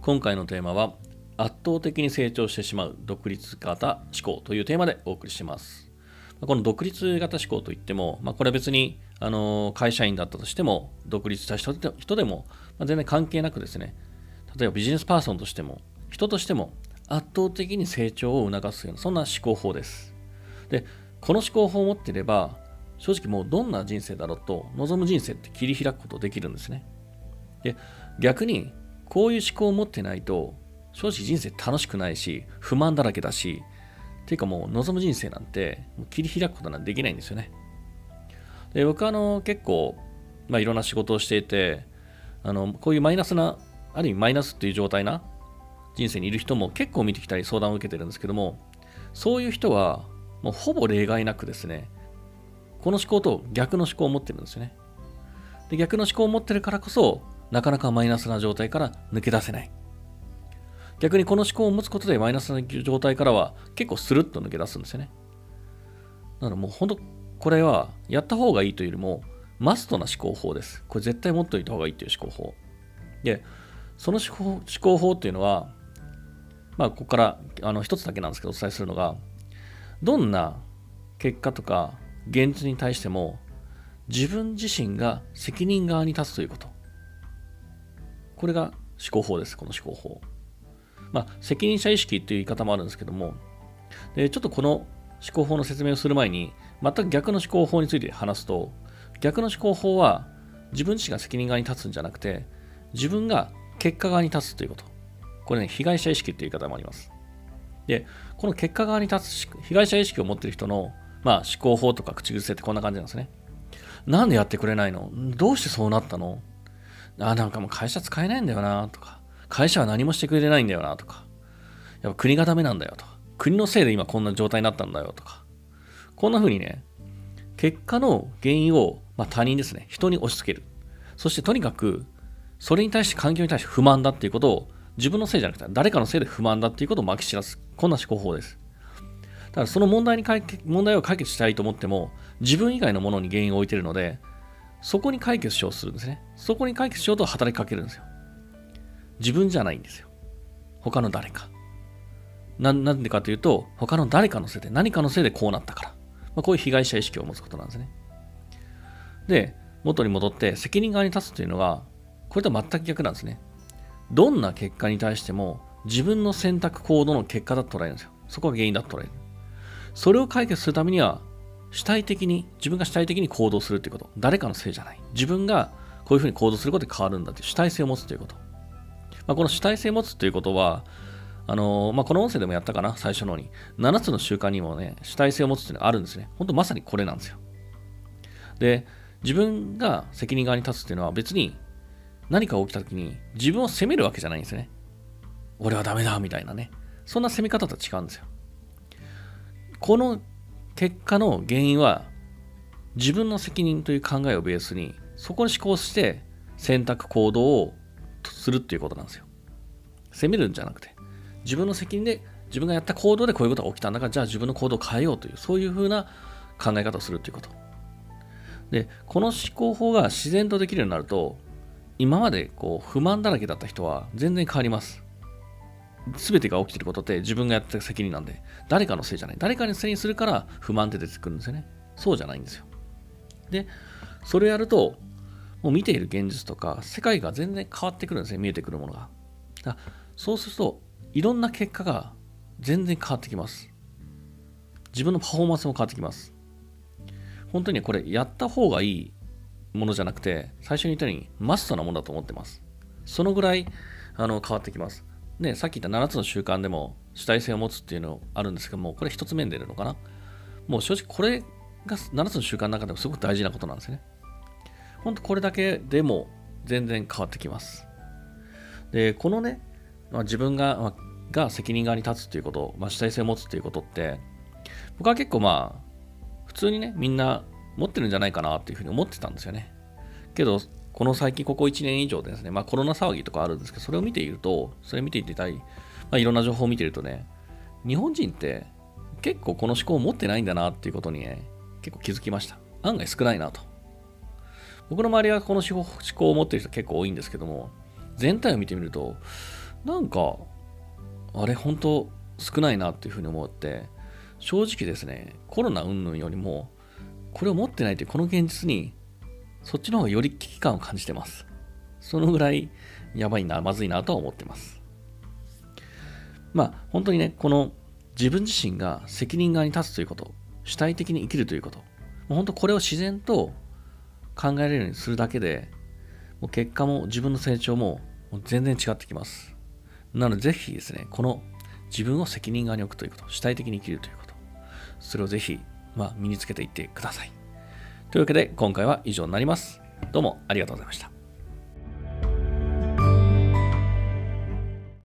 今回のテーマは圧倒的に成長してしまう独立型思考というテーマでお送りします。この独立型思考といっても、まあ、これは別にあの会社員だったとしても独立した人でも、ま、全然関係なくですね例えばビジネスパーソンとしても人としても圧倒的に成長を促すようなそんな思考法です。でこの思考法を持っていれば正直もうどんな人生だろうと望む人生って切り開くことできるんですね。で逆にこういう思考を持ってないと正直人生楽しくないし不満だらけだしっていうかもう望む人生なんて切り開くことなんてできないんですよね。で僕はあの結構、まあ、いろんな仕事をしていてあのこういうマイナスなある意味マイナスっていう状態な人生にいる人も結構見てきたり相談を受けてるんですけどもそういう人はもうほぼ例外なくですねこの思考と逆の思考を持ってるんですよね。で逆の思考を持ってるからこそなかなかマイナスな状態から抜け出せない。逆にこの思考を持つことでマイナスな状態からは結構スルッと抜け出すんですよね。なのでもう本当これはやった方がいいというよりもマストな思考法です。これ絶対持っておいた方がいいという思考法。でその思考思考法っていうのはまあここからあの一つだけなんですけどお伝えするのがどんな結果とか現実に対しても自分自身が責任側に立つということ。これが思考法です、この思考法。まあ、責任者意識という言い方もあるんですけども、でちょっとこの思考法の説明をする前に、全く逆の思考法について話すと、逆の思考法は自分自身が責任側に立つんじゃなくて、自分が結果側に立つということ。これね、被害者意識という言い方もあります。で、この結果側に立つ被害者意識を持っている人の、まあ、思考法とか口癖ってこんな感じなんですね。なんでやってくれないの？どうしてそうなったの？あ、なんかもう会社使えないんだよなとか、会社は何もしてくれないんだよなとか、やっぱ国がダメなんだよとか、国のせいで今こんな状態になったんだよとか、こんな風にね、結果の原因を、まあ、他人ですね、人に押し付ける。そしてとにかく、それに対して環境に対して不満だっていうことを、自分のせいじゃなくて、誰かのせいで不満だっていうことをまき散らす。こんな思考法です。だからその問題に解決問題を解決したいと思っても、自分以外のものに原因を置いてるので、そこに解決しようとするんですね。そこに解決しようと働きかけるんですよ。自分じゃないんですよ。他の誰か。ななんでかというと、他の誰かのせいで、何かのせいでこうなったから。まあ、こういう被害者意識を持つことなんですね。で、元に戻って責任側に立つというのは、これとは全く逆なんですね。どんな結果に対しても自分の選択行動の結果だと捉えるんですよ。そこが原因だと捉える。それを解決するためには主体的に、自分が主体的に行動するということ。誰かのせいじゃない。自分がこういうふうに行動することで変わるんだという主体性を持つということ。まあ、この主体性を持つということは、あのー、まあ、この音声でもやったかな、最初のに。7つの習慣にもね、主体性を持つというのがあるんですね。本当まさにこれなんですよ。で、自分が責任側に立つっていうのは別に何か起きた時に自分を責めるわけじゃないんですね。俺はダメだみたいなね。そんな責め方とは違うんですよ。この結果の原因は自分の責任という考えをベースにそこに思考して選択行動をするっていうことなんですよ。責めるんじゃなくて自分の責任で自分がやった行動でこういうことが起きたんだからじゃあ自分の行動を変えようというそういうふうな考え方をするということ。でこの思考法が自然とできるようになると今までこう不満だらけだった人は全然変わります。全てが起きてることって自分がやった責任なんで、誰かのせいじゃない。誰かにせいにするから不満って出てくるんですよね。そうじゃないんですよ。で、それやると、もう見ている現実とか、世界が全然変わってくるんですね。見えてくるものが。だそうすると、いろんな結果が全然変わってきます。自分のパフォーマンスも変わってきます。本当にこれ、やった方がいいものじゃなくて、最初に言ったようにマストなものだと思ってます。そのぐらいあの変わってきます。ね、さっき言った7つの習慣でも主体性を持つっていうのあるんですけども、これ1つ目に出るのかな？もう正直これが7つの習慣の中でもすごく大事なことなんですね。ほんとこれだけでも全然変わってきます。で、このね、まあ、自分が、まあ、が責任側に立つっていうこと、まあ、主体性を持つっていうことって、僕は結構まあ、普通にね、みんな持ってるんじゃないかなっていうふうに思ってたんですよね。けど、この最近、ここ1年以上ですね、まあコロナ騒ぎとかあるんですけど、それを見ていると、それ見ていてたり、まあいろんな情報を見ているとね、日本人って結構この思考を持ってないんだなっていうことにね、結構気づきました。案外少ないなと。僕の周りはこの思考を持ってる人結構多いんですけども、全体を見てみると、なんか、あれ、本当少ないなっていうふうに思って、正直ですね、コロナ云々よりも、これを持ってないというこの現実に、そっちの方がより危機感を感じてます。そのぐらいやばいな、まずいなとは思ってます。まあ、本当にね、この自分自身が責任側に立つということ、主体的に生きるということ、もう本当これを自然と考えられるようにするだけで、もう結果も自分の成長も全然違ってきます。なのでぜひですね、この自分を責任側に置くということ、主体的に生きるということ、それをぜひ、まあ、身につけていってください。というわけで今回は以上になります。どうもありがとうございました。